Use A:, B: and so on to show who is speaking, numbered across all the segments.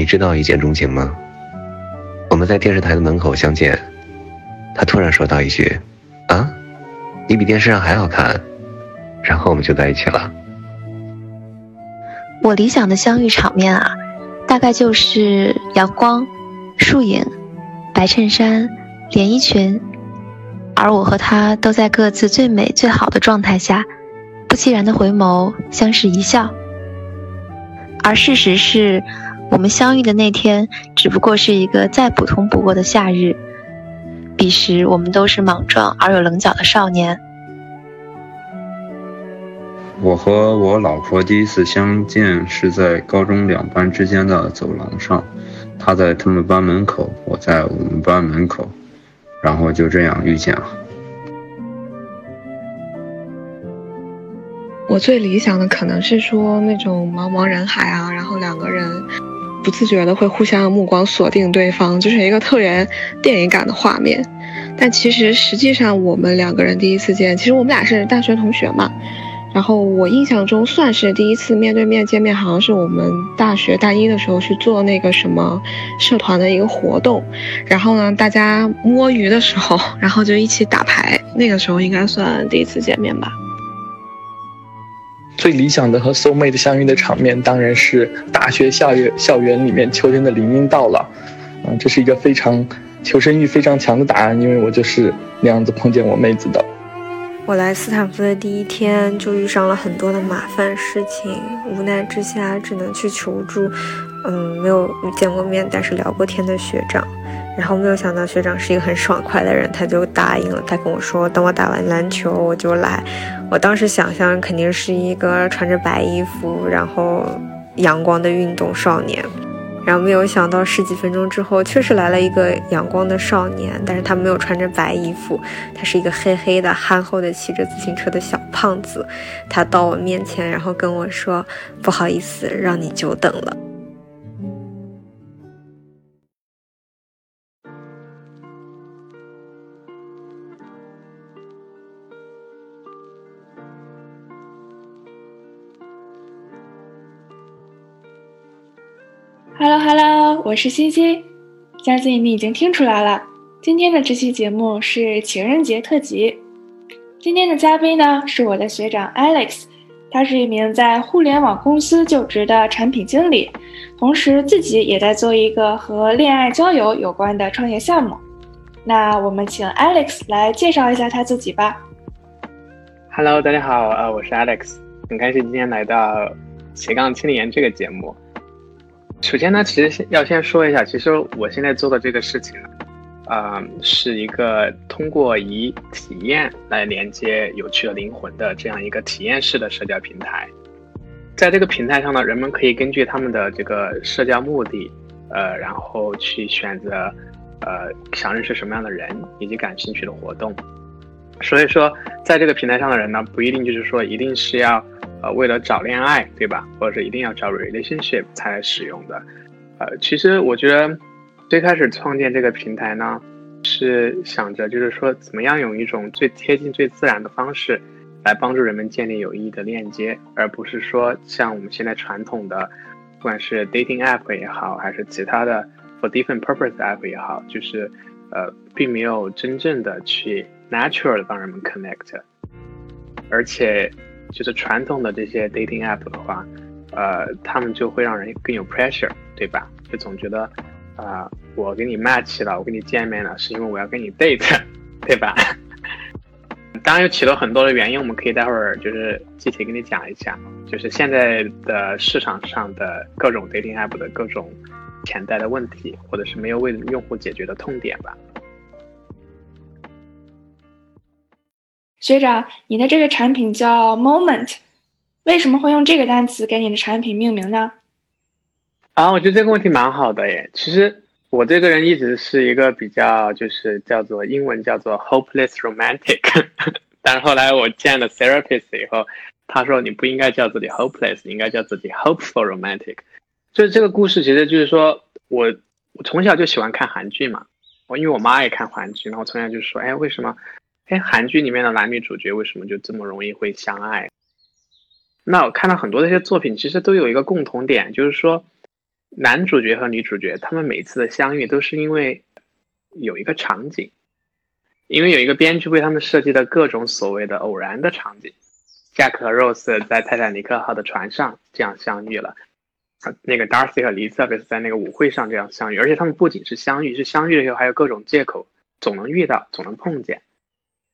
A: 你知道一见钟情吗？我们在电视台的门口相见，他突然说到一句：“啊，你比电视上还好看。”然后我们就在一起了。
B: 我理想的相遇场面啊，大概就是阳光、树影、白衬衫、连衣裙，而我和他都在各自最美最好的状态下，不期然的回眸，相视一笑。而事实是，们相遇的那天只不过是一个再普通不过的夏日。彼时，我们都是莽撞而有棱角的少年。
C: 我和我老婆第一次相见是在高中两班之间的走廊上，她在他们班门口，我在我们班门口，然后就这样遇见了。
D: 我最理想的可能是说那种茫茫人海啊，然后两个人不自觉的会互相目光锁定对方，就是一个特别电影感的画面。但其实实际上我们两个人第一次见，其实我们俩是大学同学嘛。然后我印象中算是第一次面对面见面，好像是我们大学大一的时候去做那个什么社团的一个活动。然后呢，大家摸鱼的时候，然后就一起打牌，那个时候应该算第一次见面吧。
E: 最理想的和 soul mate 相遇的场面，当然是大学校园校园里面秋天的林荫道了。嗯，这是一个非常求生欲非常强的答案，因为我就是那样子碰见我妹子的。
F: 我来斯坦福的第一天就遇上了很多的麻烦事情，无奈之下只能去求助。嗯，没有见过面，但是聊过天的学长。然后没有想到学长是一个很爽快的人，他就答应了。他跟我说，等我打完篮球我就来。我当时想象肯定是一个穿着白衣服，然后阳光的运动少年。然后没有想到十几分钟之后，确实来了一个阳光的少年，但是他没有穿着白衣服，他是一个黑黑的、憨厚的骑着自行车的小胖子。他到我面前，然后跟我说：“不好意思，让你久等了。”
G: Hello Hello，我是欣欣，相信你已经听出来了，今天的这期节目是情人节特辑。今天的嘉宾呢是我的学长 Alex，他是一名在互联网公司就职的产品经理，同时自己也在做一个和恋爱交友有关的创业项目。那我们请 Alex 来介绍一下他自己吧。
H: Hello，大家好，呃，我是 Alex，很开心今天来到斜杠青年这个节目。首先呢，其实要先说一下，其实我现在做的这个事情呢，啊，是一个通过以体验来连接有趣的灵魂的这样一个体验式的社交平台。在这个平台上呢，人们可以根据他们的这个社交目的，呃，然后去选择，呃，想认识什么样的人以及感兴趣的活动。所以说，在这个平台上的人呢，不一定就是说一定是要。呃，为了找恋爱，对吧？或者是一定要找 relationship 才来使用的。呃，其实我觉得最开始创建这个平台呢，是想着就是说，怎么样用一种最贴近、最自然的方式，来帮助人们建立有意义的链接，而不是说像我们现在传统的，不管是 dating app 也好，还是其他的 for different purpose app 也好，就是呃，并没有真正的去 natural 的帮人们 connect，而且。就是传统的这些 dating app 的话，呃，他们就会让人更有 pressure，对吧？就总觉得，啊，我跟你 match 了，我跟你见面了，是因为我要跟你 date，对吧？当然有起了很多的原因，我们可以待会儿就是具体跟你讲一下，就是现在的市场上的各种 dating app 的各种潜在的问题，或者是没有为用户解决的痛点吧。
G: 学长，你的这个产品叫 Moment，为什么会用这个单词给你的产品命名呢？
H: 啊，我觉得这个问题蛮好的耶。其实我这个人一直是一个比较，就是叫做英文叫做 hopeless romantic，但是后来我见了 therapist 以后，他说你不应该叫自己 hopeless，应该叫自己 hopeful romantic。所以这个故事其实就是说我我从小就喜欢看韩剧嘛，我因为我妈也看韩剧，然后从小就说，哎，为什么？哎，韩剧里面的男女主角为什么就这么容易会相爱？那我看到很多这些作品，其实都有一个共同点，就是说，男主角和女主角他们每次的相遇都是因为有一个场景，因为有一个编剧为他们设计的各种所谓的偶然的场景。Jack 和 Rose 在泰坦尼克号的船上这样相遇了，那个 Darcy 和 Elizabeth 在那个舞会上这样相遇，而且他们不仅是相遇，是相遇了以后还有各种借口，总能遇到，总能碰见。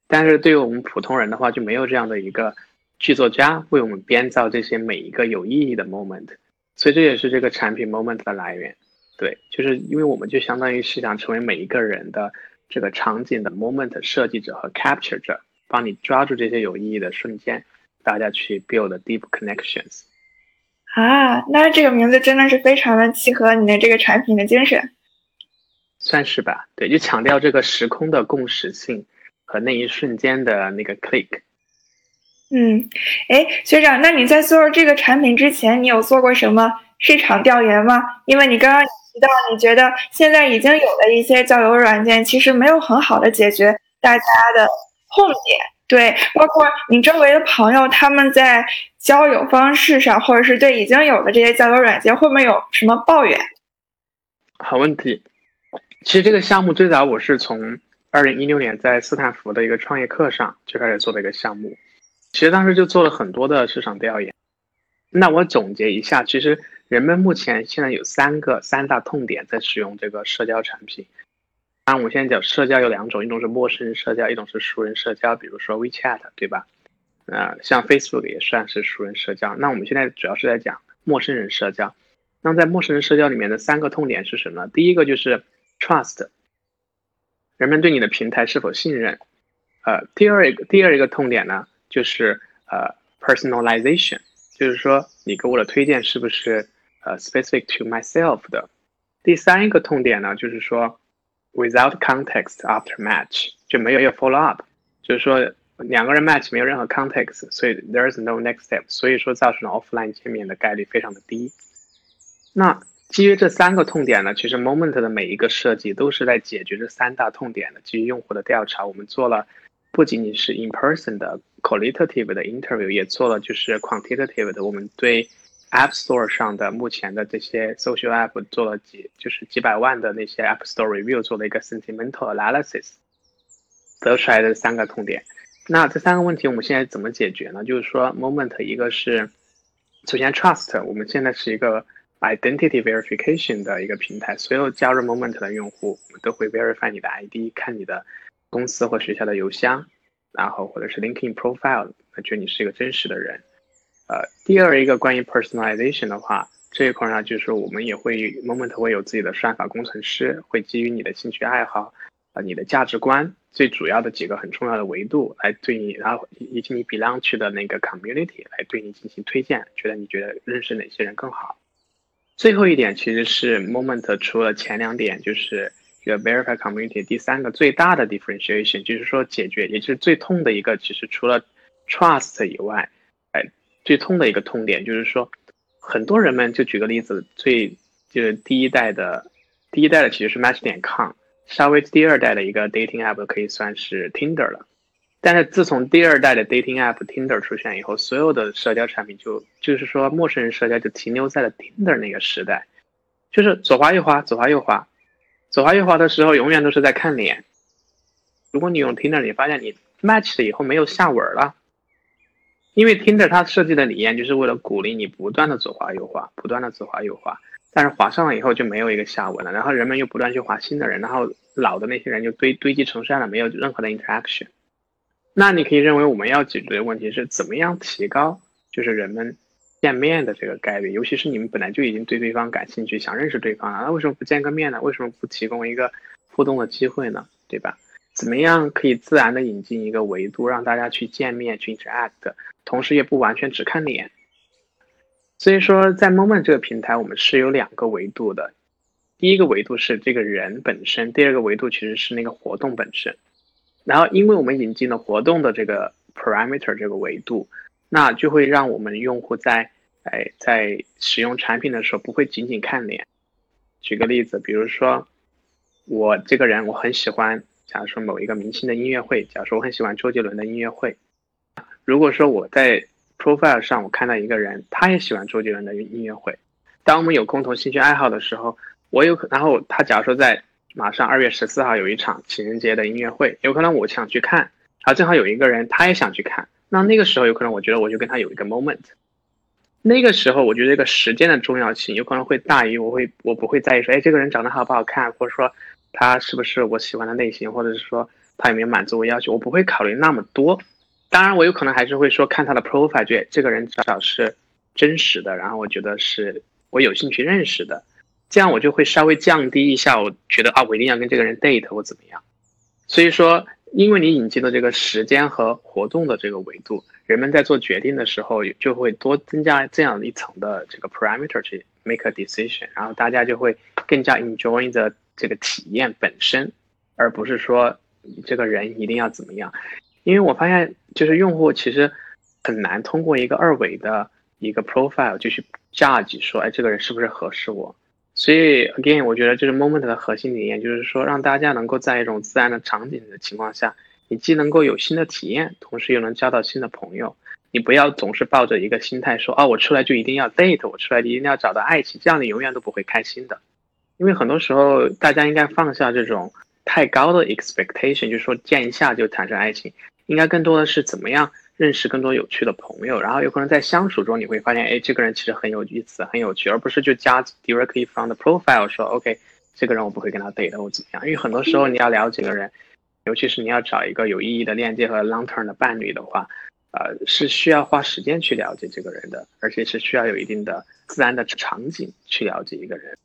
H: 但是对于我们普通人的话，就没有这样的一个剧作家为我们编造这些每一个有意义的 moment，所以这也是这个产品 moment 的来源。对，就是因为我们就相当于是想成为每一个人的这个场景的 moment 设计者和 capture 者，帮你抓住这些有意义的瞬间，大家去 build deep connections。
G: 啊，那这个名字真的是非常的契合你的这个产品的精神。
H: 算是吧，对，就强调这个时空的共识性。和那一瞬间的那个 click。
G: 嗯，哎，学长，那你在做这个产品之前，你有做过什么市场调研吗？因为你刚刚提到，你觉得现在已经有的一些交友软件，其实没有很好的解决大家的痛点。对，包括你周围的朋友，他们在交友方式上，或者是对已经有的这些交友软件，会不会有什么抱怨？
H: 好问题。其实这个项目最早我是从。二零一六年在斯坦福的一个创业课上就开始做的一个项目，其实当时就做了很多的市场调研。那我总结一下，其实人们目前现在有三个三大痛点在使用这个社交产品。当然，我们现在讲社交有两种，一种是陌生人社交，一种是熟人社交，比如说 WeChat，对吧？呃，像 Facebook 也算是熟人社交。那我们现在主要是在讲陌生人社交。那在陌生人社交里面的三个痛点是什么？第一个就是 Trust。人们对你的平台是否信任？呃，第二一个第二一个痛点呢，就是呃，personalization，就是说你给我的推荐是不是呃 specific to myself 的？第三一个痛点呢，就是说 without context after match 就没有一个 follow up，就是说两个人 match 没有任何 context，所以 there is no next step，所以说造成了 offline 见面的概率非常的低。那基于这三个痛点呢，其实 Moment 的每一个设计都是在解决这三大痛点的。基于用户的调查，我们做了不仅仅是 in person 的 qualitative 的 interview，也做了就是 quantitative 的。我们对 App Store 上的目前的这些 social app 做了几就是几百万的那些 App Store review 做了一个 sentimental analysis，得出来的三个痛点。那这三个问题我们现在怎么解决呢？就是说 Moment 一个是首先 trust，我们现在是一个。Identity verification 的一个平台，所有加入 Moment 的用户，都会 verify 你的 ID，看你的公司或学校的邮箱，然后或者是 LinkedIn profile，觉得你是一个真实的人。呃，第二一个关于 personalization 的话，这一块呢，就是我们也会 Moment 会有自己的算法工程师，会基于你的兴趣爱好，呃，你的价值观，最主要的几个很重要的维度来对你，然后以及你 belong 去的那个 community 来对你进行推荐，觉得你觉得认识哪些人更好。最后一点其实是 Moment 除了前两点，就是这个 Verify Community，第三个最大的 differentiation 就是说解决，也就是最痛的一个，其实除了 Trust 以外，哎，最痛的一个痛点就是说，很多人们就举个例子，最就是第一代的，第一代的其实是 Match 点 com，稍微第二代的一个 dating app 可以算是 Tinder 了。但是自从第二代的 dating app Tinder 出现以后，所有的社交产品就就是说陌生人社交就停留在了 Tinder 那个时代，就是左滑右滑，左滑右滑，左滑右滑的时候永远都是在看脸。如果你用 Tinder，你发现你 match 了以后没有下文了，因为 Tinder 它设计的理念就是为了鼓励你不断的左滑右滑，不断的左滑右滑，但是滑上了以后就没有一个下文了，然后人们又不断去滑新的人，然后老的那些人就堆堆积成山了，没有任何的 interaction。那你可以认为我们要解决的问题是怎么样提高，就是人们见面的这个概率，尤其是你们本来就已经对对方感兴趣，想认识对方了，那为什么不见个面呢？为什么不提供一个互动的机会呢？对吧？怎么样可以自然的引进一个维度，让大家去见面去 interact，同时也不完全只看脸。所以说，在 Moment 这个平台，我们是有两个维度的，第一个维度是这个人本身，第二个维度其实是那个活动本身。然后，因为我们引进了活动的这个 parameter 这个维度，那就会让我们用户在哎在使用产品的时候不会仅仅看脸。举个例子，比如说我这个人我很喜欢，假如说某一个明星的音乐会，假如说我很喜欢周杰伦的音乐会，如果说我在 profile 上我看到一个人，他也喜欢周杰伦的音乐会，当我们有共同兴趣爱好的时候，我有然后他假如说在马上二月十四号有一场情人节的音乐会，有可能我想去看，然后正好有一个人他也想去看，那那个时候有可能我觉得我就跟他有一个 moment。那个时候，我觉得这个时间的重要性有可能会大于我会我不会在意说，哎，这个人长得好不好看，或者说他是不是我喜欢的类型，或者是说他有没有满足我要求，我不会考虑那么多。当然，我有可能还是会说看他的 profile，觉得这个人至少是真实的，然后我觉得是我有兴趣认识的，这样我就会稍微降低一下，我觉得啊，我一定要跟这个人 date 或怎么样。所以说，因为你引进的这个时间和活动的这个维度。人们在做决定的时候，就会多增加这样一层的这个 parameter 去 make a decision，然后大家就会更加 enjoy the 这个体验本身，而不是说你这个人一定要怎么样。因为我发现，就是用户其实很难通过一个二维的一个 profile 就去 judge 说，哎，这个人是不是合适我。所以 again，我觉得就是 moment 的核心理念就是说，让大家能够在一种自然的场景的情况下。你既能够有新的体验，同时又能交到新的朋友。你不要总是抱着一个心态说：“哦，我出来就一定要 date，我出来一定要找到爱情。”这样你永远都不会开心的。因为很多时候，大家应该放下这种太高的 expectation，就是说见一下就产生爱情。应该更多的是怎么样认识更多有趣的朋友，然后有可能在相处中你会发现，哎，这个人其实很有意思、很有趣，而不是就加 directly from the profile 说：“OK，这个人我不会跟他 date 或怎么样。”因为很多时候你要了解个人。尤其是你要找一个有意义的链接和 long term 的伴侣的话，呃，是需要花时间去了解这个人的，而且是需要有一定的自然的场景去了解一个人。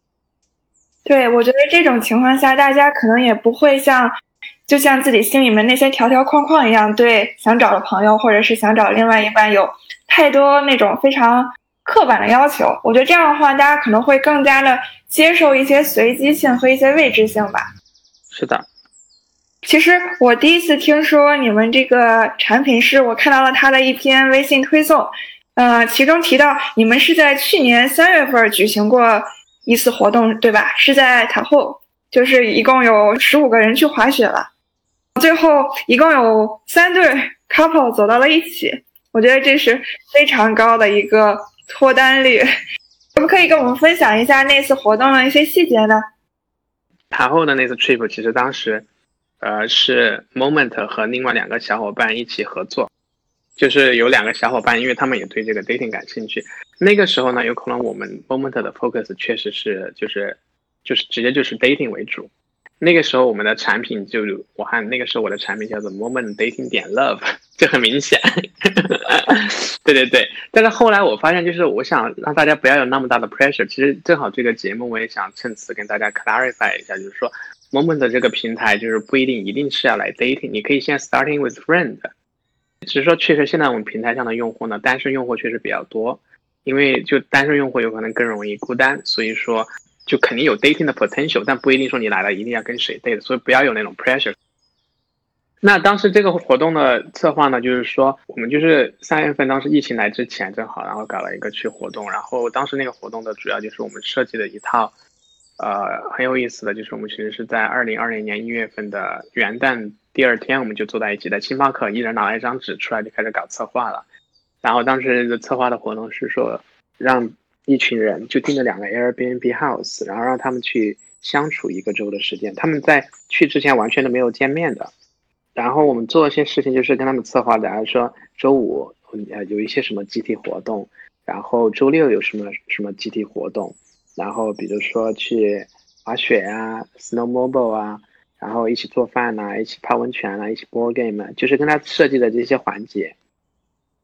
G: 对，我觉得这种情况下，大家可能也不会像，就像自己心里面那些条条框框一样，对想找的朋友或者是想找另外一半有太多那种非常刻板的要求。我觉得这样的话，大家可能会更加的接受一些随机性和一些未知性吧。
H: 是的。
G: 其实我第一次听说你们这个产品，是我看到了他的一篇微信推送，呃，其中提到你们是在去年三月份举行过一次活动，对吧？是在塔后，就是一共有十五个人去滑雪了，最后一共有三对 couple 走到了一起，我觉得这是非常高的一个脱单率，可不可以跟我们分享一下那次活动的一些细节呢？
H: 谈后的那次 trip，其实当时。呃，是 Moment 和另外两个小伙伴一起合作，就是有两个小伙伴，因为他们也对这个 dating 感兴趣。那个时候呢，有可能我们 Moment 的 focus 确实是就是就是直接就是 dating 为主。那个时候我们的产品就我看那个时候我的产品叫做 Moment Dating 点 Love，就很明显。对对对，但是后来我发现，就是我想让大家不要有那么大的 pressure。其实正好这个节目我也想趁此跟大家 clarify 一下，就是说。Moment 这个平台就是不一定一定是要来 dating，你可以先 starting with friend，只是说确实现在我们平台上的用户呢，单身用户确实比较多，因为就单身用户有可能更容易孤单，所以说就肯定有 dating 的 potential，但不一定说你来了一定要跟谁 date，所以不要有那种 pressure。那当时这个活动的策划呢，就是说我们就是三月份当时疫情来之前正好，然后搞了一个去活动，然后当时那个活动的主要就是我们设计的一套。呃，很有意思的就是，我们其实是在二零二零年一月份的元旦第二天，我们就坐在一起，在星巴克，一人拿了一张纸出来，就开始搞策划了。然后当时的策划的活动是说，让一群人就订了两个 Airbnb house，然后让他们去相处一个周的时间。他们在去之前完全都没有见面的。然后我们做一些事情，就是跟他们策划的，说周五呃有一些什么集体活动，然后周六有什么什么集体活动。然后比如说去滑雪啊，snowmobile 啊，然后一起做饭呐，一起泡温泉啊，一起 board game，就是跟他设计的这些环节，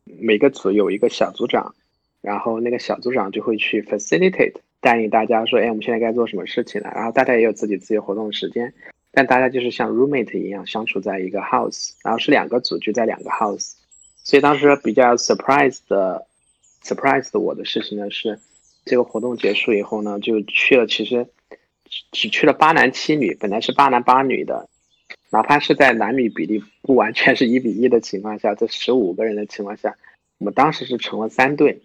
H: 每个组有一个小组长，然后那个小组长就会去 facilitate 带领大家说，哎，我们现在该做什么事情了？然后大家也有自己自由活动的时间，但大家就是像 roommate 一样相处在一个 house，然后是两个组就在两个 house，所以当时比较 surprise 的 surprise 的我的事情呢是。这个活动结束以后呢，就去了。其实只去了八男七女，本来是八男八女的。哪怕是在男女比例不完全是一比一的情况下，这十五个人的情况下，我们当时是成了三对。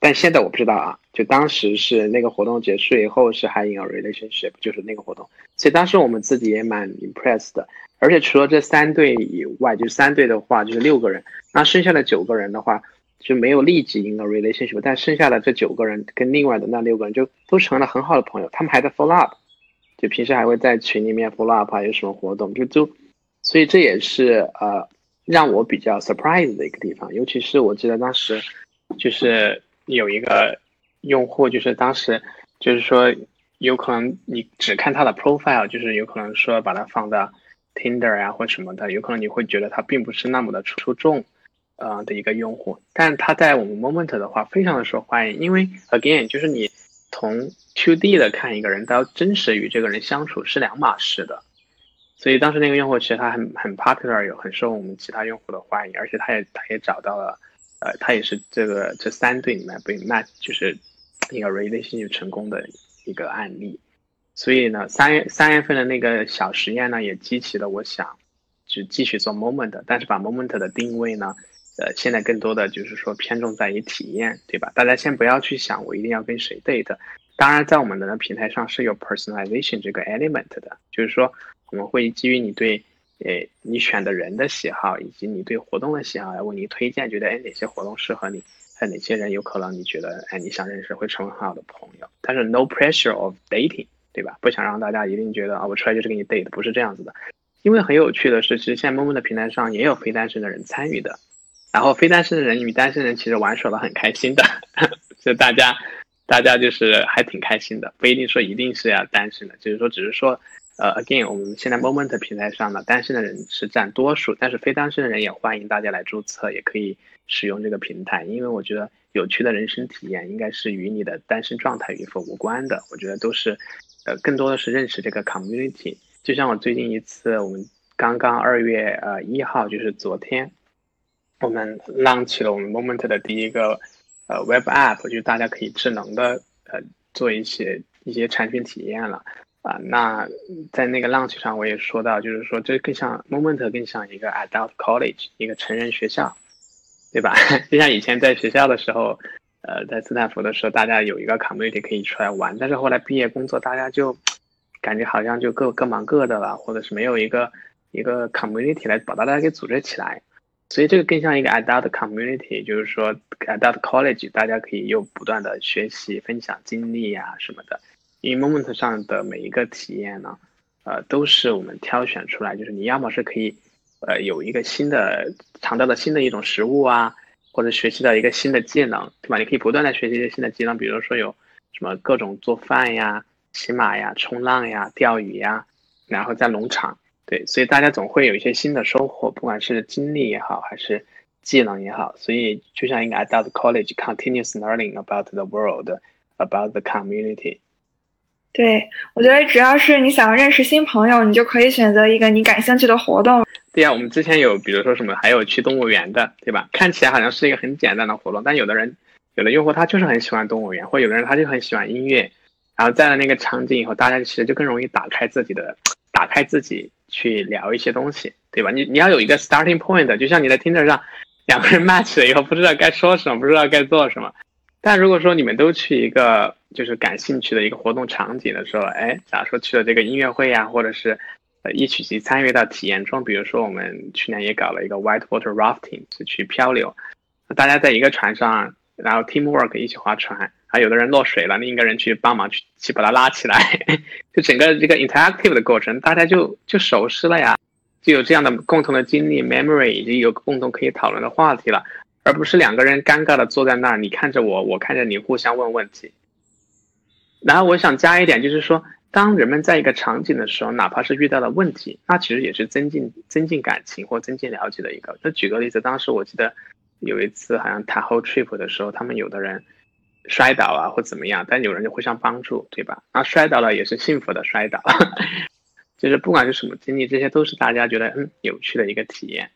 H: 但现在我不知道啊，就当时是那个活动结束以后是还 in a relationship，就是那个活动。所以当时我们自己也蛮 impressed 的。而且除了这三对以外，就三对的话就是六个人，那剩下的九个人的话。就没有立即 in a relationship，但剩下的这九个人跟另外的那六个人就都成了很好的朋友，他们还在 follow up，就平时还会在群里面 follow up 啊，有什么活动就就，所以这也是呃让我比较 surprise 的一个地方，尤其是我记得当时就是有一个用户，就是当时就是说有可能你只看他的 profile，就是有可能说把它放到 Tinder 啊或什么的，有可能你会觉得他并不是那么的出众。呃的一个用户，但他在我们 Moment 的话非常的受欢迎，因为 Again 就是你从 tod 的看一个人到真实与这个人相处是两码事的，所以当时那个用户其实他很很 popular，有很受我们其他用户的欢迎，而且他也他也找到了，呃，他也是这个这三对里面被那就是一个 relationship 成功的一个案例，所以呢，三月三月份的那个小实验呢也激起了我想就继续做 Moment，但是把 Moment 的定位呢。呃，现在更多的就是说偏重在于体验，对吧？大家先不要去想我一定要跟谁 date。当然，在我们的平台上是有 personalization 这个 element 的，就是说我们会基于你对，呃，你选的人的喜好以及你对活动的喜好来为你推荐，觉得哎哪些活动适合你，还有哪些人有可能你觉得哎你想认识会成为很好的朋友。但是 no pressure of dating，对吧？不想让大家一定觉得啊我出来就是给你 date，不是这样子的。因为很有趣的是，其实现在陌陌的平台上也有非单身的人参与的。然后非单身的人与单身人其实玩耍的很开心的，就大家，大家就是还挺开心的，不一定说一定是要单身的，就是说只是说，呃，again，我们现在 Moment 平台上呢，单身的人是占多数，但是非单身的人也欢迎大家来注册，也可以使用这个平台，因为我觉得有趣的人生体验应该是与你的单身状态与否无关的，我觉得都是，呃，更多的是认识这个 community，就像我最近一次，我们刚刚二月呃一号，就是昨天。我们 launch 了我们 Moment 的第一个呃 Web App，就是大家可以智能的呃做一些一些产品体验了啊。那在那个 launch 上，我也说到，就是说这更像 Moment 更像一个 Adult College，一个成人学校，对吧？就像以前在学校的时候，呃，在斯坦福的时候，大家有一个 community 可以出来玩，但是后来毕业工作，大家就感觉好像就各各忙各的了，或者是没有一个一个 community 来把大家给组织起来。所以这个更像一个 adult community，就是说 adult college，大家可以又不断的学习、分享经历呀什么的。In moment 上的每一个体验呢，呃，都是我们挑选出来，就是你要么是可以，呃，有一个新的尝到的新的一种食物啊，或者学习到一个新的技能，对吧？你可以不断的学习一些新的技能，比如说有什么各种做饭呀、骑马呀、冲浪呀、钓鱼呀，然后在农场。对，所以大家总会有一些新的收获，不管是经历也好，还是技能也好。所以就像一个 adult college continuous learning about the world, about the community。
G: 对，我觉得只要是你想要认识新朋友，你就可以选择一个你感兴趣的活动。
H: 对呀，我们之前有，比如说什么，还有去动物园的，对吧？看起来好像是一个很简单的活动，但有的人，有的用户他就是很喜欢动物园，或有的人他就很喜欢音乐，然后在了那个场景以后，大家其实就更容易打开自己的，打开自己。去聊一些东西，对吧？你你要有一个 starting point，就像你在 Tinder 上两个人 match 了以后，不知道该说什么，不知道该做什么。但如果说你们都去一个就是感兴趣的一个活动场景的时候，哎，假如说去了这个音乐会呀，或者是呃一起去参与到体验中，比如说我们去年也搞了一个 white water rafting，是去漂流，大家在一个船上，然后 teamwork 一起划船。还有的人落水了，另一个人去帮忙去去把他拉起来，就整个这个 interactive 的过程，大家就就熟悉了呀，就有这样的共同的经历 memory，以及有共同可以讨论的话题了，而不是两个人尴尬的坐在那儿，你看着我，我看着你，互相问问题。然后我想加一点，就是说，当人们在一个场景的时候，哪怕是遇到了问题，那其实也是增进增进感情或增进了解的一个。那举个例子，当时我记得有一次好像 Tahoe trip 的时候，他们有的人。摔倒啊，或怎么样，但有人就互相帮助，对吧？那摔倒了也是幸福的摔倒，就是不管是什么经历，这些都是大家觉得嗯有趣的一个体验。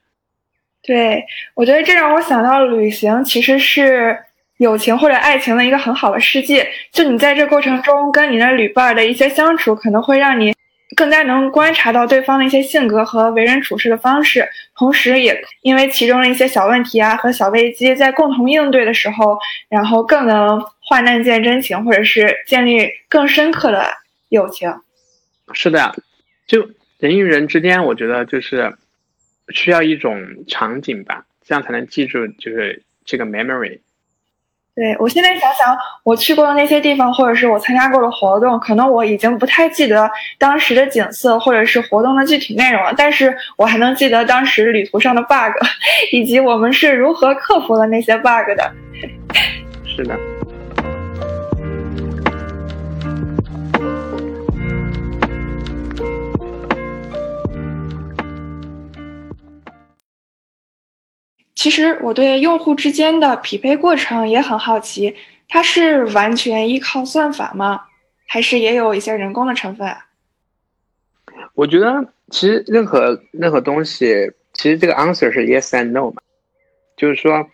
G: 对，我觉得这让我想到旅行其实是友情或者爱情的一个很好的世界。就你在这过程中跟你的旅伴的一些相处，可能会让你。更加能观察到对方的一些性格和为人处事的方式，同时也因为其中的一些小问题啊和小危机，在共同应对的时候，然后更能患难见真情，或者是建立更深刻的友情。
H: 是的，就人与人之间，我觉得就是需要一种场景吧，这样才能记住，就是这个 memory。
G: 对我现在想想，我去过的那些地方，或者是我参加过的活动，可能我已经不太记得当时的景色或者是活动的具体内容了，但是我还能记得当时旅途上的 bug，以及我们是如何克服了那些 bug 的。
H: 是的。
G: 其实我对用户之间的匹配过程也很好奇，它是完全依靠算法吗？还是也有一些人工的成分啊？
H: 我觉得其实任何任何东西，其实这个 answer 是 yes and no 嘛，就是说，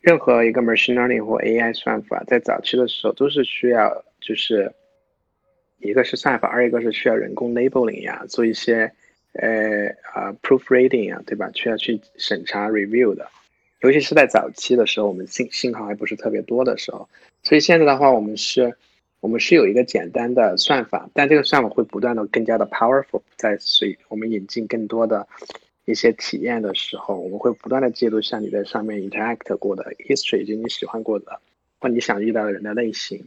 H: 任何一个 machine learning 或 AI 算法在早期的时候都是需要，就是一个是算法，二一个是需要人工 labeling 呀，做一些呃啊 proofreading 呀，对吧？需要去审查 review 的。尤其是在早期的时候，我们信信号还不是特别多的时候，所以现在的话，我们是，我们是有一个简单的算法，但这个算法会不断的更加的 powerful，在随我们引进更多的一些体验的时候，我们会不断的记录像你在上面 interact 过的 history，就你喜欢过的或你想遇到的人的类型，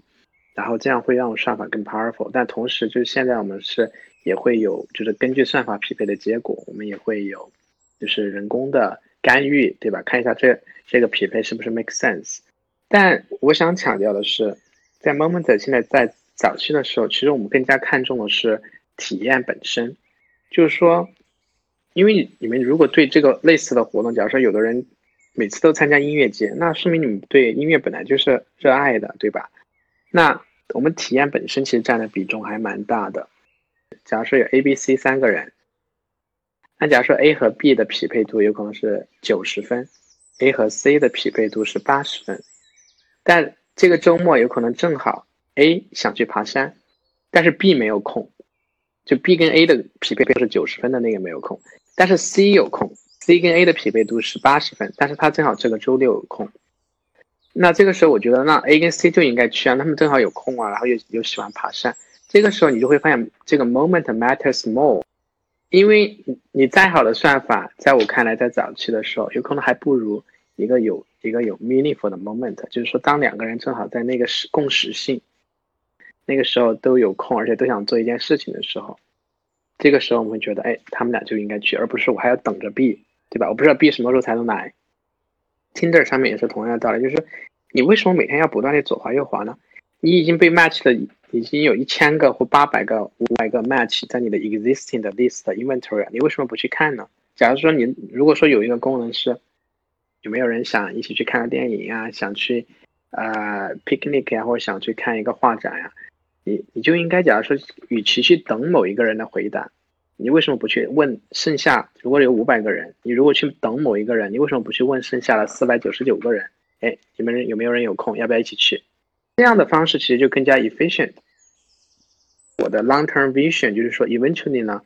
H: 然后这样会让算法更 powerful，但同时就是现在我们是也会有，就是根据算法匹配的结果，我们也会有，就是人工的。干预对吧？看一下这这个匹配是不是 make sense。但我想强调的是，在 Moment 现在在早期的时候，其实我们更加看重的是体验本身。就是说，因为你们如果对这个类似的活动，假如说有的人每次都参加音乐节，那说明你们对音乐本来就是热爱的，对吧？那我们体验本身其实占的比重还蛮大的。假如说有 A、B、C 三个人。那假如说 A 和 B 的匹配度有可能是九十分，A 和 C 的匹配度是八十分，但这个周末有可能正好 A 想去爬山，但是 B 没有空，就 B 跟 A 的匹配度是九十分的那个没有空，但是 C 有空，C 跟 A 的匹配度是八十分，但是他正好这个周六有空，那这个时候我觉得那 A 跟 C 就应该去啊，他们正好有空啊，然后又又喜欢爬山，这个时候你就会发现这个 moment matters more。因为你你再好的算法，在我看来，在早期的时候，有可能还不如一个有一个有 meaningful 的 moment，就是说，当两个人正好在那个时共识性，那个时候都有空，而且都想做一件事情的时候，这个时候我们会觉得，哎，他们俩就应该去，而不是我还要等着 B，对吧？我不知道 B 什么时候才能来。Tinder 上面也是同样的道理，就是你为什么每天要不断的左滑右滑呢？你已经被 match 了。已经有一千个或八百个、五百个 match 在你的 existing 的 list inventory，你为什么不去看呢？假如说你如果说有一个功能是，有没有人想一起去看个电影啊？想去呃 picnic 呀，或者想去看一个画展呀？你你就应该假如说，与其去等某一个人的回答，你为什么不去问剩下？如果有五百个人，你如果去等某一个人，你为什么不去问剩下的四百九十九个人？哎，你们有没有人有空？要不要一起去？这样的方式其实就更加 efficient。我的 long term vision 就是说，eventually 呢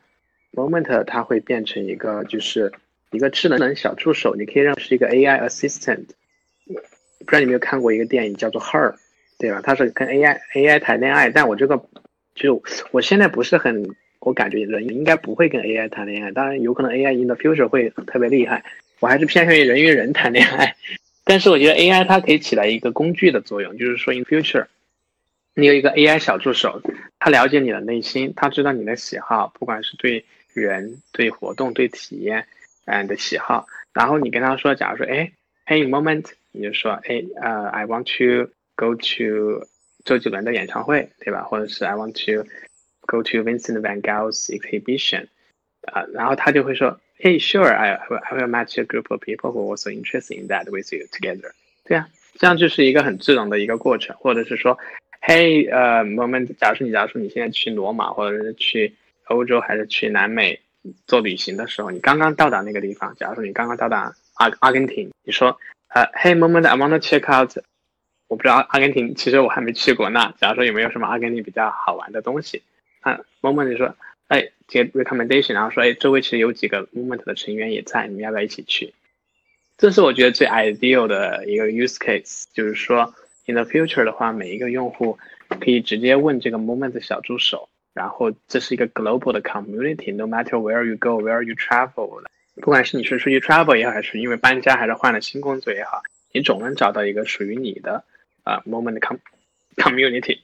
H: ，moment 它会变成一个就是一个智能小助手，你可以认识一个 AI assistant。不知道你有没有看过一个电影叫做 Her，对吧？它是跟 AI AI 谈恋爱，但我这个就我现在不是很，我感觉人应该不会跟 AI 谈恋爱，当然有可能 AI in the future 会特别厉害，我还是偏向于人与人谈恋爱。但是我觉得 AI 它可以起到一个工具的作用，就是说 in future。你有一个 AI 小助手，他了解你的内心，他知道你的喜好，不管是对人、对活动、对体验，嗯的喜好。然后你跟他说，假如说，哎，Hey moment，你就说，哎，呃，I want to go to 周杰伦的演唱会，对吧？或者是 I want to go to Vincent Van Gogh's exhibition，啊，然后他就会说，Hey sure，I I will match a group of people who also interested in that with you together。对啊，这样就是一个很智能的一个过程，或者是说。嘿，呃，，moment，假如说你，假如说你现在去罗马，或者是去欧洲，还是去南美做旅行的时候，你刚刚到达那个地方，假如说你刚刚到达阿阿根廷，你说，呃，嘿，moment，I want to check out，我不知道阿根廷，其实我还没去过。那假如说有没有什么阿根廷比较好玩的东西？啊，moment 你说，哎，get recommendation，然后说，哎，周围其实有几个 moment 的成员也在，你们要不要一起去？这是我觉得最 ideal 的一个 use case，就是说。In the future 的话，每一个用户可以直接问这个 Moment 小助手，然后这是一个 global 的 community，no matter where you go，where you travel，不管是你是出去 travel 也好，还是因为搬家，还是换了新工作也好，你总能找到一个属于你的啊 moment com community。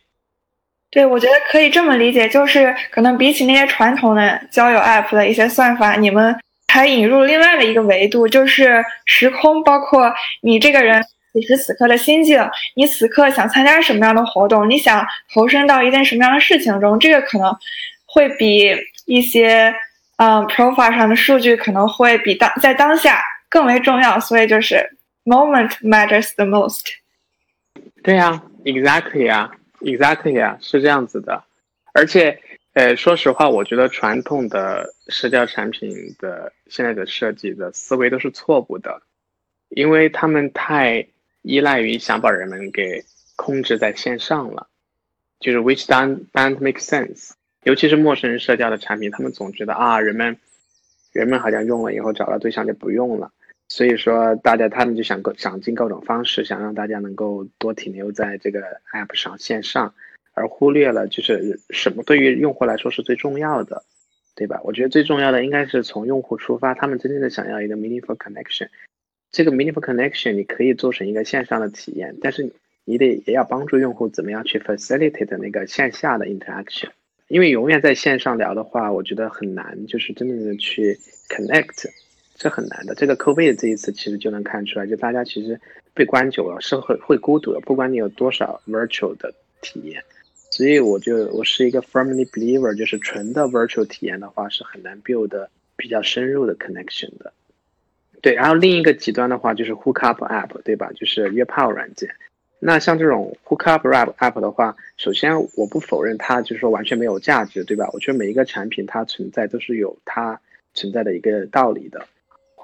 G: 对，我觉得可以这么理解，就是可能比起那些传统的交友 app 的一些算法，你们还引入另外的一个维度，就是时空，包括你这个人此时此刻的心境，你此刻想参加什么样的活动，你想投身到一件什么样的事情中，这个可能会比一些嗯 profile 上的数据可能会比当在当下更为重要，所以就是 moment matters the most。
H: 对呀，exactly 啊。Exactly 啊，是这样子的，而且，呃，说实话，我觉得传统的社交产品的现在的设计的思维都是错误的，因为他们太依赖于想把人们给控制在线上了，就是 which don't don't make sense。尤其是陌生人社交的产品，他们总觉得啊，人们人们好像用了以后找到对象就不用了。所以说，大家他们就想各想尽各种方式，想让大家能够多停留在这个 app 上线上，而忽略了就是什么对于用户来说是最重要的，对吧？我觉得最重要的应该是从用户出发，他们真正的想要一个 meaningful connection。这个 meaningful connection 你可以做成一个线上的体验，但是你得也要帮助用户怎么样去 facilitate 那个线下的 interaction。因为永远在线上聊的话，我觉得很难，就是真正的去 connect。是很难的。这个 COVID 这一次其实就能看出来，就大家其实被关久了是会会孤独的，不管你有多少 virtual 的体验。所以我就我是一个 firmly believer，就是纯的 virtual 体验的话是很难 build 比较深入的 connection 的。对，然后另一个极端的话就是 hook up app，对吧？就是约炮软件。那像这种 hook up app app 的话，首先我不否认它就是说完全没有价值，对吧？我觉得每一个产品它存在都是有它存在的一个道理的。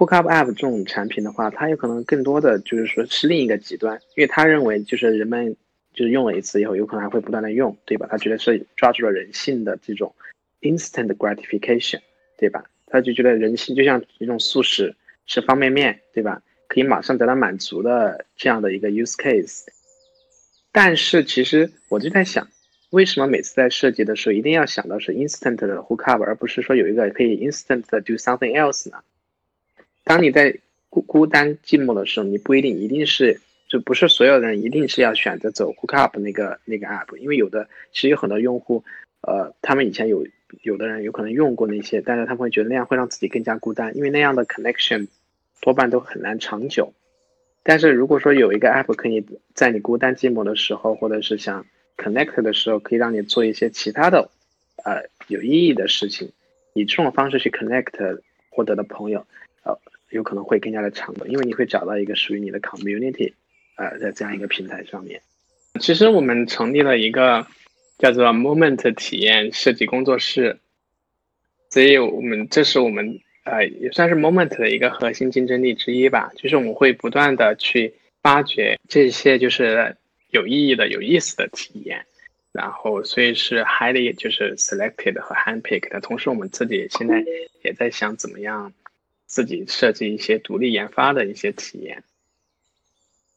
H: Hookup App 这种产品的话，它有可能更多的就是说是另一个极端，因为他认为就是人们就是用了一次以后，有可能还会不断的用，对吧？他觉得是抓住了人性的这种 instant gratification，对吧？他就觉得人性就像一种速食，吃方便面，对吧？可以马上得到满足的这样的一个 use case。但是其实我就在想，为什么每次在设计的时候一定要想到是 instant 的 hookup，而不是说有一个可以 instant 的 do something else 呢？当你在孤孤单寂寞的时候，你不一定一定是，就不是所有人一定是要选择走 Hookup 那个那个 app，因为有的其实有很多用户，呃，他们以前有有的人有可能用过那些，但是他们会觉得那样会让自己更加孤单，因为那样的 connection 多半都很难长久。但是如果说有一个 app 可以在你孤单寂寞的时候，或者是想 connect 的时候，可以让你做一些其他的，呃，有意义的事情，以这种方式去 connect 获得的朋友。呃，有可能会更加的长的，因为你会找到一个属于你的 community，呃，在这样一个平台上面。其实我们成立了一个叫做 Moment 体验设计工作室，所以我们这是我们呃也算是 Moment 的一个核心竞争力之一吧。就是我们会不断的去发掘这些就是有意义的、有意思的体验，然后所以是 highly 就是 selected 和 handpicked。同时，我们自己现在也在想怎么样。自己设计一些独立研发的一些体验。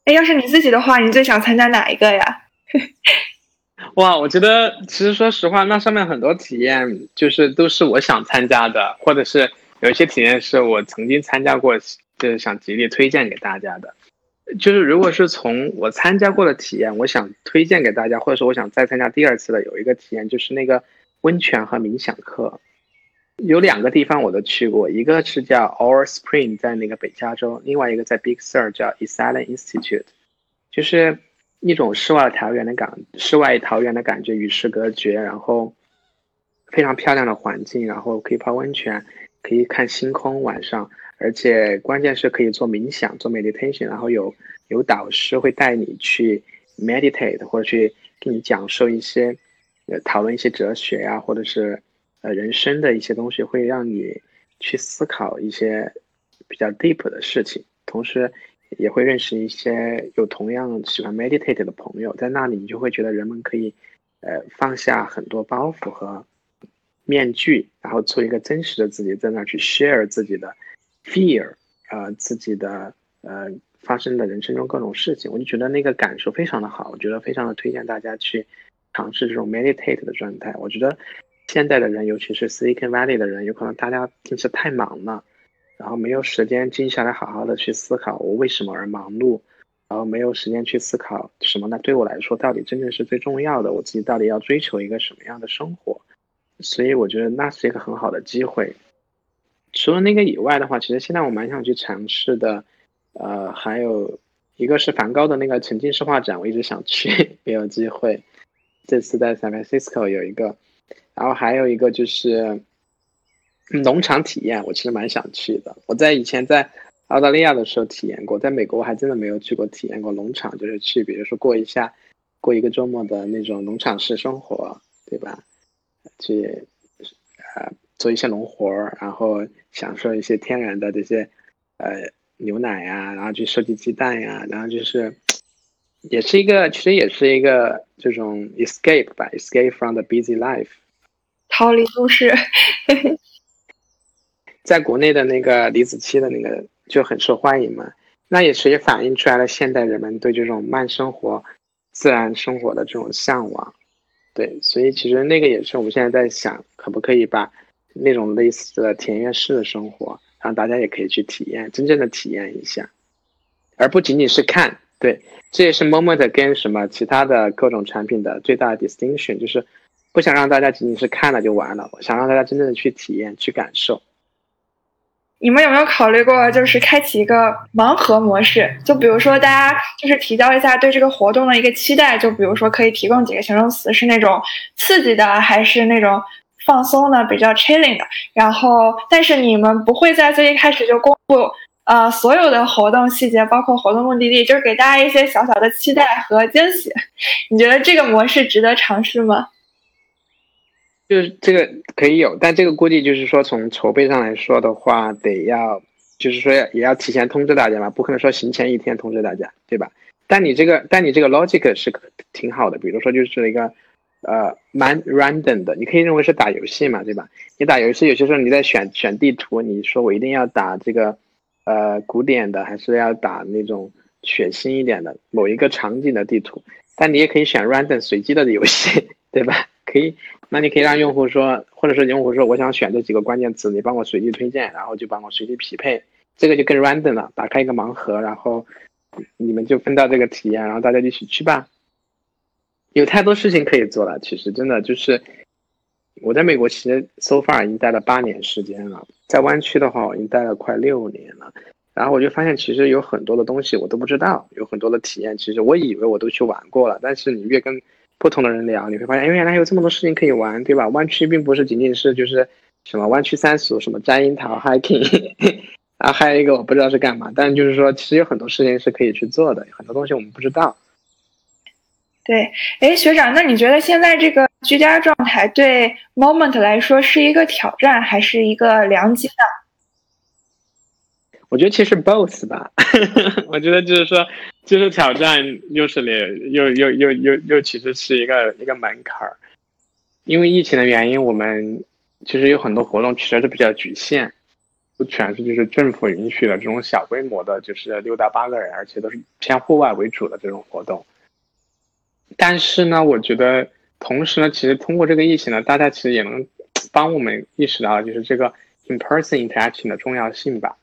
G: 哎，要是你自己的话，你最想参加哪一个呀？
H: 哇，我觉得其实说实话，那上面很多体验就是都是我想参加的，或者是有一些体验是我曾经参加过，就是想极力推荐给大家的。就是如果是从我参加过的体验，我想推荐给大家，或者说我想再参加第二次的，有一个体验就是那个温泉和冥想课。有两个地方我都去过，一个是叫 Our Spring，在那个北加州；另外一个在 Big Sur，叫 Esalen Institute，就是一种世外桃源的感，世外桃源的感觉，与世隔绝，然后非常漂亮的环境，然后可以泡温泉，可以看星空晚上，而且关键是可以做冥想，做 meditation，然后有有导师会带你去 meditate，或者去给你讲授一些，呃，讨论一些哲学呀，或者是。呃，人生的一些东西会让你去思考一些比较 deep 的事情，同时也会认识一些有同样喜欢 meditate 的朋友，在那里你就会觉得人们可以呃放下很多包袱和面具，然后做一个真实的自己，在那去 share 自己的 fear，呃，自己的呃发生的人生中各种事情，我就觉得那个感受非常的好，我觉得非常的推荐大家去尝试这种 meditate 的状态，我觉得。现在的人，尤其是 Silicon Valley 的人，有可能大家平时太忙了，然后没有时间静下来好好的去思考我为什么而忙碌，然后没有时间去思考什么呢？对我来说，到底真正是最重要的？我自己到底要追求一个什么样的生活？所以我觉得那是一个很好的机会。除了那个以外的话，其实现在我蛮想去尝试的，呃，还有一个是梵高的那个沉浸式画展，我一直想去，没有机会。这次在 San Francisco 有一个，然后还有一个就是农场体验，我其实蛮想去的。我在以前在澳大利亚的时候体验过，在美国我还真的没有去过体验过农场，就是去比如说过一下，过一个周末的那种农场式生活，对吧？去呃做一些农活儿，然后享受一些天然的这些呃牛奶呀，然后去收集鸡蛋呀，然后就是也是一个，其实也是一个这种 escape 吧，escape from the busy life，
G: 逃离都市。
H: 在国内的那个李子柒的那个就很受欢迎嘛，那也是也反映出来了现代人们对这种慢生活、自然生活的这种向往。对，所以其实那个也是我们现在在想，可不可以把那种类似的田园式的生活，让大家也可以去体验，真正的体验一下，而不仅仅是看。对，这也是 Moment 跟什么其他的各种产品的最大的 distinction，就是不想让大家仅仅是看了就完了，我想让大家真正的去体验、去感受。
G: 你们有没有考虑过，就是开启一个盲盒模式？就比如说，大家就是提交一下对这个活动的一个期待，就比如说可以提供几个形容词，是那种刺激的，还是那种放松的、比较 chilling 的？然后，但是你们不会在最一开始就公布呃所有的活动细节，包括活动目的地，就是给大家一些小小的期待和惊喜。你觉得这个模式值得尝试吗？
H: 就是这个可以有，但这个估计就是说从筹备上来说的话，得要就是说要也要提前通知大家嘛，不可能说行前一天通知大家，对吧？但你这个但你这个 logic 是挺好的，比如说就是一个呃蛮 random 的，你可以认为是打游戏嘛，对吧？你打游戏有些时候你在选选地图，你说我一定要打这个呃古典的，还是要打那种血腥一点的某一个场景的地图？但你也可以选 random 随机的游戏，对吧？可以。那你可以让用户说，或者是用户说，我想选这几个关键词，你帮我随机推荐，然后就帮我随机匹配，这个就更 random 了。打开一个盲盒，然后你们就分到这个体验，然后大家一起去吧。有太多事情可以做了，其实真的就是我在美国其实 so far 已经待了八年时间了，在湾区的话我已经待了快六年了，然后我就发现其实有很多的东西我都不知道，有很多的体验，其实我以为我都去玩过了，但是你越跟不同的人聊，你会发现，哎，原来还有这么多事情可以玩，对吧？湾区并不是仅仅是就是什么湾区三俗，什么摘樱桃、hiking，啊还有一个我不知道是干嘛，但就是说，其实有很多事情是可以去做的，很多东西我们不知道。
G: 对，哎，学长，那你觉得现在这个居家状态对 Moment 来说是一个挑战，还是一个良机呢？
H: 我觉得其实 both 吧，我觉得就是说。就是挑战，又是连又又又又又其实是一个一个门槛儿，因为疫情的原因，我们其实有很多活动其实是比较局限，不全是就是政府允许的这种小规模的，就是六到八个人，而且都是偏户外为主的这种活动。但是呢，我觉得同时呢，其实通过这个疫情呢，大家其实也能帮我们意识到，就是这个 in person interaction 的重要性吧。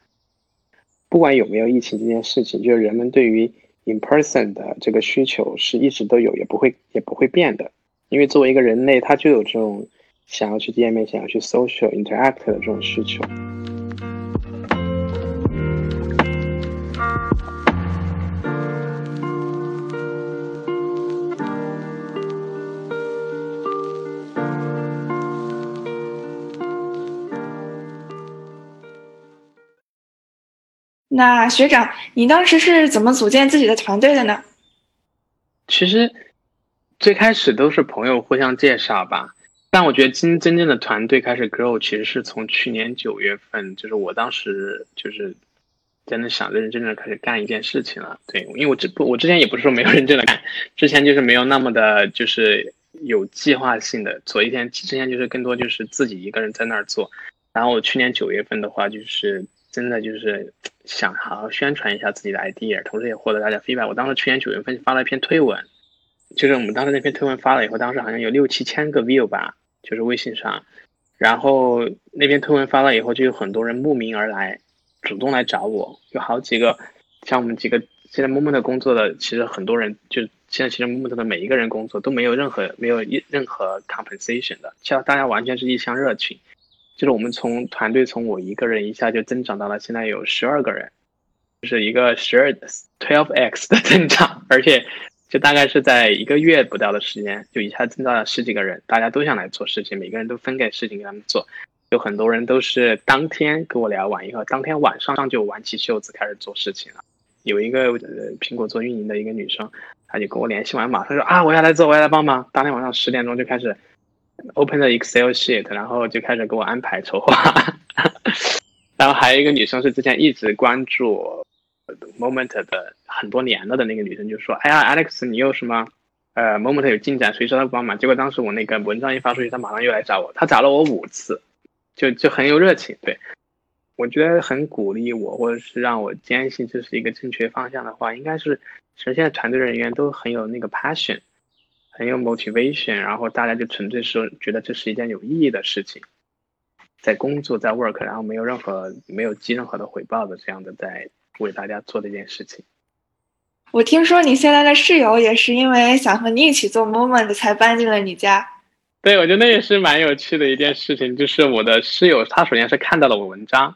H: 不管有没有疫情这件事情，就是人们对于 in person 的这个需求是一直都有，也不会也不会变的，因为作为一个人类，他就有这种想要去见面、想要去 social interact 的这种需求。
G: 那学长，你当时是怎么组建自己的团队的呢？
H: 其实最开始都是朋友互相介绍吧，但我觉得真真正的团队开始 grow，其实是从去年九月份，就是我当时就是真的想认认真真的开始干一件事情了。对，因为我之不我之前也不是说没有认真的干，之前就是没有那么的，就是有计划性的做一天，之前就是更多就是自己一个人在那儿做。然后我去年九月份的话，就是真的就是。想好好宣传一下自己的 idea，同时也获得大家 feedback。我当时去年九月份发了一篇推文，就是我们当时那篇推文发了以后，当时好像有六七千个 view 吧，就是微信上。然后那篇推文发了以后，就有很多人慕名而来，主动来找我，有好几个，像我们几个现在默默的工作的其实很多人就现在其实默默的每一个人工作都没有任何没有一任何 compensation 的，像大家完全是一腔热情，就是我们从团队从我一个人一下就增长到了现在有十二个人，就是一个十二 twelve x 的增长，而且就大概是在一个月不到的时间就一下增到了十几个人，大家都想来做事情，每个人都分给事情给他们做。有很多人都是当天跟我聊完以后，当天晚上就挽起袖子开始做事情了。有一个呃苹果做运营的一个女生，她就跟我联系完，马上说啊我要来做，我要来帮忙。当天晚上十点钟就开始 open 的 Excel sheet，然后就开始给我安排筹划。然后还有一个女生是之前一直关注 Moment 的很多年了的那个女生，就说哎呀 Alex 你有什么呃 Moment 有进展，随时来帮忙。结果当时我那个文章一发出去，她马上又来找我，她找了我五次。就就很有热情，对我觉得很鼓励我，或者是让我坚信这是一个正确方向的话，应该是其实现在团队人员都很有那个 passion，很有 motivation，然后大家就纯粹是觉得这是一件有意义的事情，在工作在 work，然后没有任何没有积任何的回报的这样的在为大家做这件事情。
G: 我听说你现在的室友也是因为想和你一起做 moment 才搬进了你家。
H: 对，我觉得那也是蛮有趣的一件事情。就是我的室友，他首先是看到了我文章，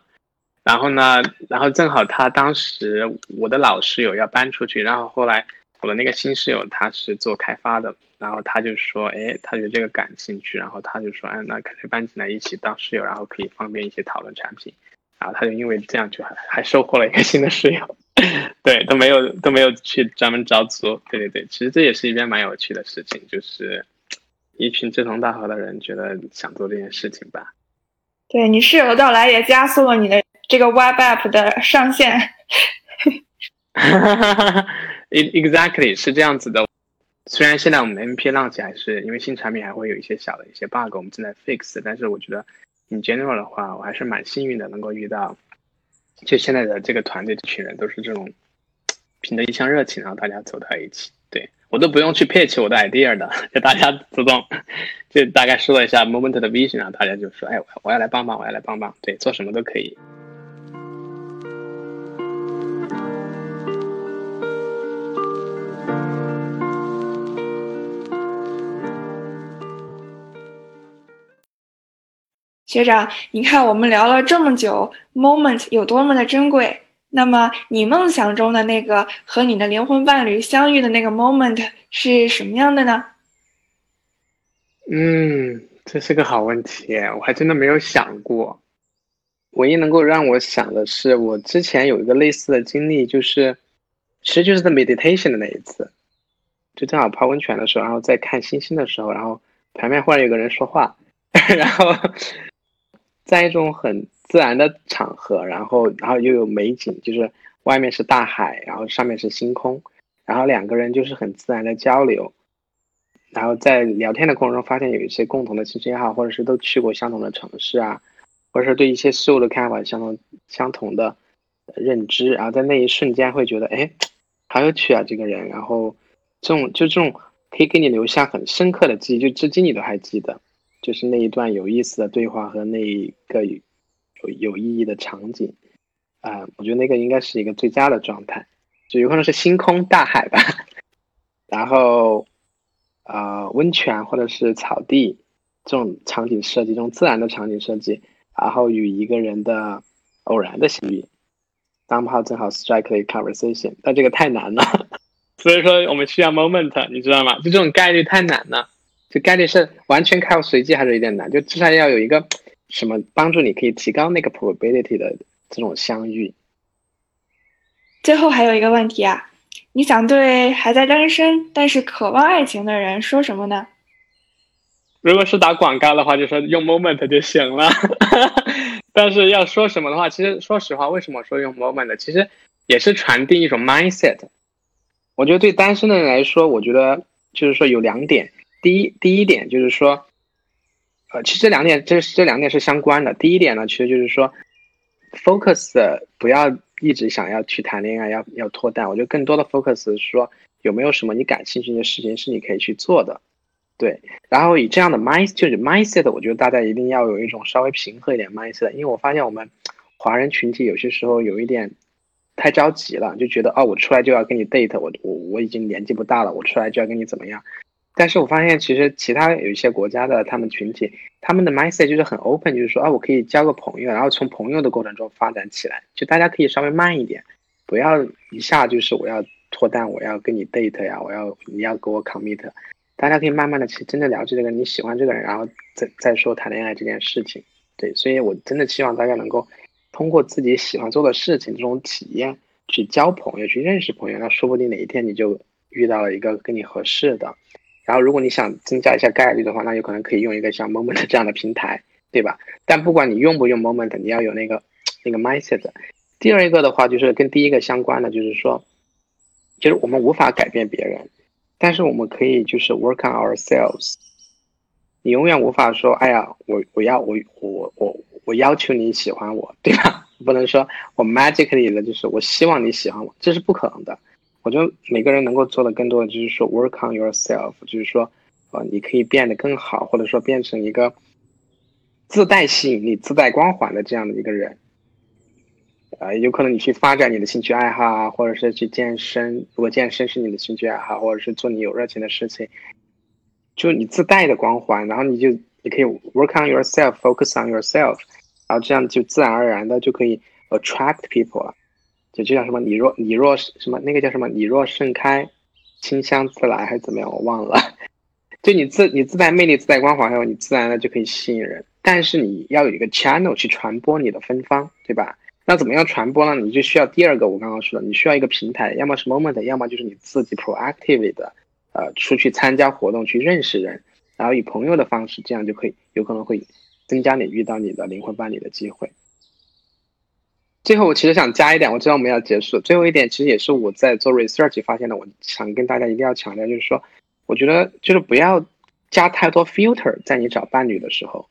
H: 然后呢，然后正好他当时我的老室友要搬出去，然后后来我的那个新室友他是做开发的，然后他就说，哎，他对这个感兴趣，然后他就说，哎，那可以搬进来一起当室友，然后可以方便一起讨论产品。然后他就因为这样就还还收获了一个新的室友，对，都没有都没有去专门招租。对对对，其实这也是一件蛮有趣的事情，就是。一群志同道合的人觉得想做这件事情吧。
G: 对你室友的到来也加速了你的这个 web app 的上线。
H: 哈 Exactly 是这样子的。虽然现在我们的 MP launch 还是因为新产品还会有一些小的一些 bug，我们正在 fix，但是我觉得 in general 的话，我还是蛮幸运的，能够遇到就现在的这个团队这群人都是这种凭着一腔热情，然后大家走到一起。对。我都不用去 pitch 我的 idea 的，就大家自动就大概说了一下 moment 的 vision，然后大家就说：“哎，我要来帮帮，我要来帮帮。”对，做什么都可以。
G: 学长，你看我们聊了这么久，moment 有多么的珍贵。那么，你梦想中的那个和你的灵魂伴侣相遇的那个 moment 是什么样的呢？
H: 嗯，这是个好问题，我还真的没有想过。唯一能够让我想的是，我之前有一个类似的经历，就是，其实就是在 meditation 的那一次，就正好泡温泉的时候，然后在看星星的时候，然后旁边忽然有个人说话，然后在一种很。自然的场合，然后，然后又有美景，就是外面是大海，然后上面是星空，然后两个人就是很自然的交流，然后在聊天的过程中发现有一些共同的兴趣爱好，或者是都去过相同的城市啊，或者是对一些事物的看法相同相同的认知，然后在那一瞬间会觉得，哎，好有趣啊这个人，然后这种就这种可以给你留下很深刻的记忆，就至今你都还记得，就是那一段有意思的对话和那一个。有有意义的场景，啊，我觉得那个应该是一个最佳的状态，就有可能是星空大海吧，然后，呃，温泉或者是草地这种场景设计，这种自然的场景设计，然后与一个人的偶然的相遇，当炮正好 strike a conversation，但这个太难了，所以说我们需要 moment，你知道吗？就这种概率太难了，就概率是完全靠随机还是有点难，就至少要有一个。什么帮助你可以提高那个 probability 的这种相遇？
G: 最后还有一个问题啊，你想对还在单身但是渴望爱情的人说什么呢？
H: 如果是打广告的话，就说用 moment 就行了。但是要说什么的话，其实说实话，为什么说用 moment？其实也是传递一种 mindset。我觉得对单身的人来说，我觉得就是说有两点。第一，第一点就是说。呃，其实这两点，这这两点是相关的。第一点呢，其实就是说，focus 不要一直想要去谈恋爱，要要脱单。我觉得更多的 focus 是说，有没有什么你感兴趣的事情是你可以去做的，对。然后以这样的 mind 就是 mindset，我觉得大家一定要有一种稍微平和一点 mindset，因为我发现我们华人群体有些时候有一点太着急了，就觉得哦，我出来就要跟你 date，我我我已经年纪不大了，我出来就要跟你怎么样。但是我发现，其实其他有一些国家的他们群体，他们的 mindset 就是很 open，就是说啊，我可以交个朋友，然后从朋友的过程中发展起来。就大家可以稍微慢一点，不要一下就是我要脱单，我要跟你 date 呀，我要你要给我 commit。大家可以慢慢的去真的了解这个，你喜欢这个人，然后再再说谈恋爱这件事情。对，所以我真的希望大家能够通过自己喜欢做的事情这种体验去交朋友，去认识朋友。那说不定哪一天你就遇到了一个跟你合适的。然后，如果你想增加一下概率的话，那有可能可以用一个像 Moment 这样的平台，对吧？但不管你用不用 Moment，你要有那个那个 mindset。第二一个的话，就是跟第一个相关的，就是说，就是我们无法改变别人，但是我们可以就是 work on ourselves。你永远无法说，哎呀，我我要我我我我要求你喜欢我，对吧？不能说我 magically 的，就是我希望你喜欢我，这是不可能的。我觉得每个人能够做的更多的就是说 work on yourself，就是说，呃，你可以变得更好，或者说变成一个自带吸引力、自带光环的这样的一个人。呃，有可能你去发展你的兴趣爱好啊，或者是去健身，如果健身是你的兴趣爱好，或者是做你有热情的事情，就你自带的光环，然后你就你可以 work on yourself，focus on yourself，然后这样就自然而然的就可以 attract people 了。就就像什么你若你若什么那个叫什么你若盛开，清香自来还是怎么样我忘了。就你自你自带魅力自带光环，还有你自然的就可以吸引人。但是你要有一个 channel 去传播你的芬芳，对吧？那怎么样传播呢？你就需要第二个我刚刚说的，你需要一个平台，要么是 moment，要么就是你自己 proactively 的呃出去参加活动去认识人，然后以朋友的方式，这样就可以有可能会增加你遇到你的灵魂伴侣的机会。最后，我其实想加一点，我知道我们要结束。最后一点，其实也是我在做 research 发现的。我想跟大家一定要强调，就是说，我觉得就是不要加太多 filter，在你找伴侣的时候，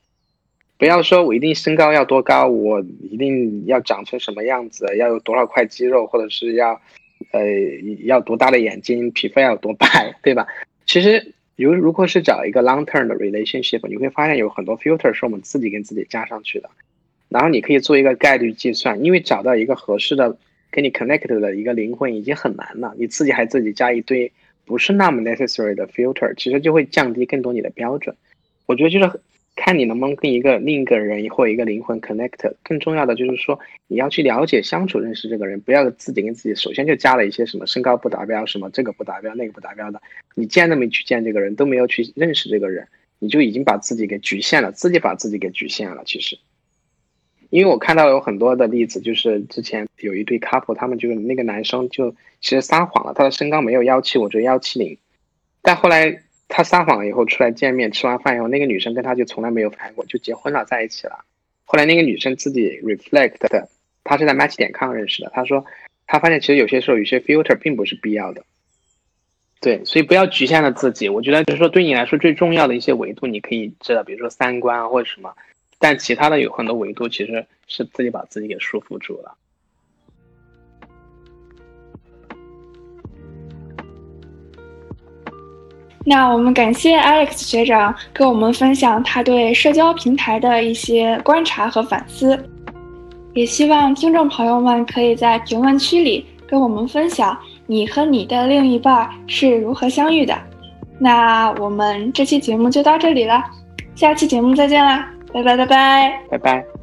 H: 不要说我一定身高要多高，我一定要长成什么样子，要有多少块肌肉，或者是要呃要多大的眼睛，皮肤要有多白，对吧？其实，如如果是找一个 long term 的 relationship，你会发现有很多 filter 是我们自己跟自己加上去的。然后你可以做一个概率计算，因为找到一个合适的跟你 connect 的一个灵魂已经很难了，你自己还自己加一堆不是那么 necessary 的 filter，其实就会降低更多你的标准。我觉得就是看你能不能跟一个另一个人或一个灵魂 connect。更重要的就是说你要去了解、相处、认识这个人，不要自己跟自己首先就加了一些什么身高不达标、什么这个不达标、那个不达标的，你见都没去见这个人，都没有去认识这个人，你就已经把自己给局限了，自己把自己给局限了，其实。因为我看到有很多的例子，就是之前有一对 couple，他们就是那个男生就其实撒谎了，他的身高没有幺七，我觉得幺七零，但后来他撒谎了以后出来见面，吃完饭以后，那个女生跟他就从来没有谈过，就结婚了，在一起了。后来那个女生自己 reflect 的，她是在 match 点 com 认识的，她说她发现其实有些时候有些 filter 并不是必要的，对，所以不要局限了自己。我觉得就是说对你来说最重要的一些维度，你可以知道，比如说三观啊或者什么。但其他的有很多维度，其实是自己把自己给束缚住了。
G: 那我们感谢 Alex 学长跟我们分享他对社交平台的一些观察和反思，也希望听众朋友们可以在评论区里跟我们分享你和你的另一半是如何相遇的。那我们这期节目就到这里了，下期节目再见啦！拜拜拜拜
H: 拜拜。